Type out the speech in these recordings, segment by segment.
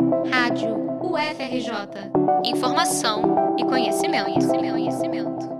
Rádio UFRJ. Informação e conhecimento, conhecimento, conhecimento.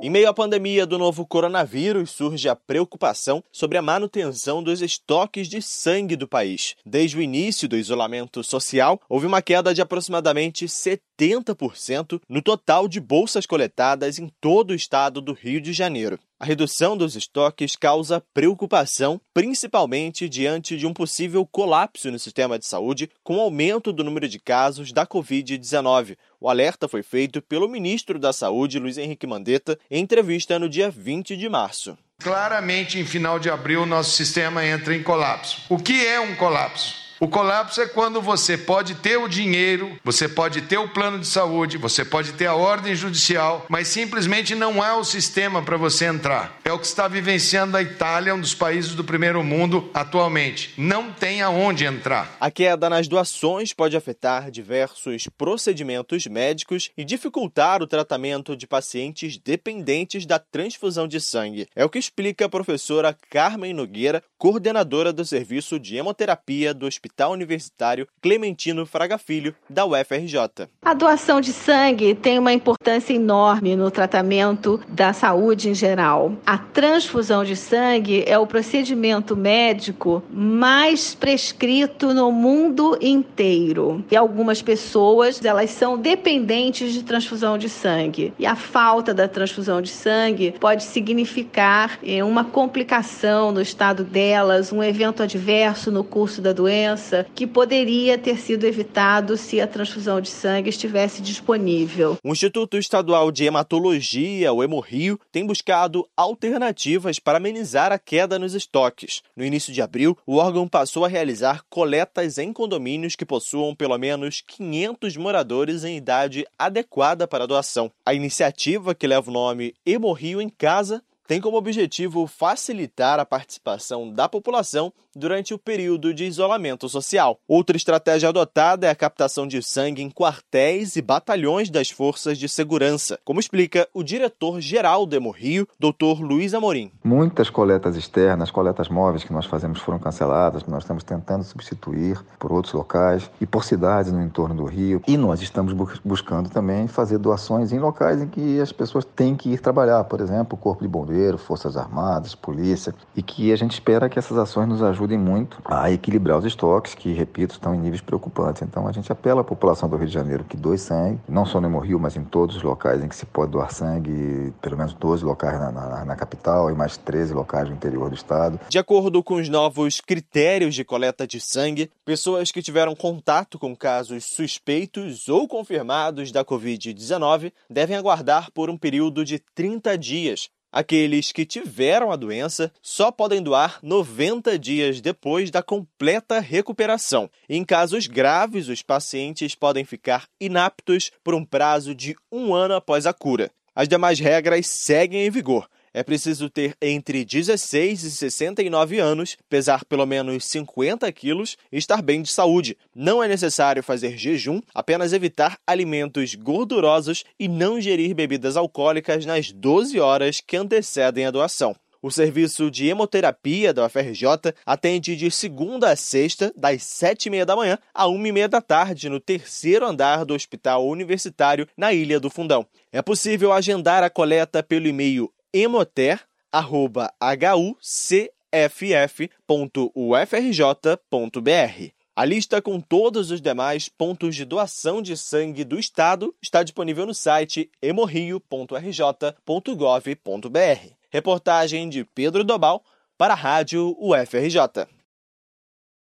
Em meio à pandemia do novo coronavírus, surge a preocupação sobre a manutenção dos estoques de sangue do país. Desde o início do isolamento social, houve uma queda de aproximadamente 70% no total de bolsas coletadas em todo o estado do Rio de Janeiro. A redução dos estoques causa preocupação, principalmente diante de um possível colapso no sistema de saúde com o aumento do número de casos da Covid-19. O alerta foi feito pelo ministro da Saúde, Luiz Henrique Mandetta, em entrevista no dia 20 de março. Claramente, em final de abril, nosso sistema entra em colapso. O que é um colapso? O colapso é quando você pode ter o dinheiro, você pode ter o plano de saúde, você pode ter a ordem judicial, mas simplesmente não há o sistema para você entrar. É o que está vivenciando a Itália, um dos países do primeiro mundo atualmente. Não tem aonde entrar. A queda nas doações pode afetar diversos procedimentos médicos e dificultar o tratamento de pacientes dependentes da transfusão de sangue. É o que explica a professora Carmen Nogueira, coordenadora do serviço de hemoterapia do Hospital Hospital Universitário Clementino Fraga Filho, da UFRJ. A doação de sangue tem uma importância enorme no tratamento da saúde em geral. A transfusão de sangue é o procedimento médico mais prescrito no mundo inteiro. E algumas pessoas, elas são dependentes de transfusão de sangue. E a falta da transfusão de sangue pode significar eh, uma complicação no estado delas, um evento adverso no curso da doença doença que poderia ter sido evitado se a transfusão de sangue estivesse disponível. O Instituto Estadual de Hematologia, o Hemorrio, tem buscado alternativas para amenizar a queda nos estoques. No início de abril, o órgão passou a realizar coletas em condomínios que possuam pelo menos 500 moradores em idade adequada para a doação. A iniciativa, que leva o nome Hemorrio em Casa, tem como objetivo facilitar a participação da população durante o período de isolamento social. Outra estratégia adotada é a captação de sangue em quartéis e batalhões das forças de segurança, como explica o diretor-geral do Hemorrio, Dr. Luiz Amorim. Muitas coletas externas, coletas móveis que nós fazemos foram canceladas, nós estamos tentando substituir por outros locais e por cidades no entorno do Rio. E nós estamos buscando também fazer doações em locais em que as pessoas têm que ir trabalhar, por exemplo, o Corpo de Bombeiros Bombeiro, Forças Armadas, Polícia, e que a gente espera que essas ações nos ajudem muito a equilibrar os estoques, que, repito, estão em níveis preocupantes. Então a gente apela à população do Rio de Janeiro que doe sangue, não só no Hemorrio, mas em todos os locais em que se pode doar sangue, pelo menos 12 locais na, na, na capital e mais 13 locais no interior do estado. De acordo com os novos critérios de coleta de sangue, pessoas que tiveram contato com casos suspeitos ou confirmados da Covid-19 devem aguardar por um período de 30 dias Aqueles que tiveram a doença só podem doar 90 dias depois da completa recuperação. Em casos graves, os pacientes podem ficar inaptos por um prazo de um ano após a cura. As demais regras seguem em vigor. É preciso ter entre 16 e 69 anos, pesar pelo menos 50 quilos e estar bem de saúde. Não é necessário fazer jejum, apenas evitar alimentos gordurosos e não ingerir bebidas alcoólicas nas 12 horas que antecedem a doação. O serviço de hemoterapia da UFRJ atende de segunda a sexta, das sete e meia da manhã a uma e meia da tarde, no terceiro andar do Hospital Universitário, na Ilha do Fundão. É possível agendar a coleta pelo e-mail emoter.hucff.ufrj.br. A lista com todos os demais pontos de doação de sangue do Estado está disponível no site hemorrio.rj.gov.br. Reportagem de Pedro Dobal para a Rádio UFRJ.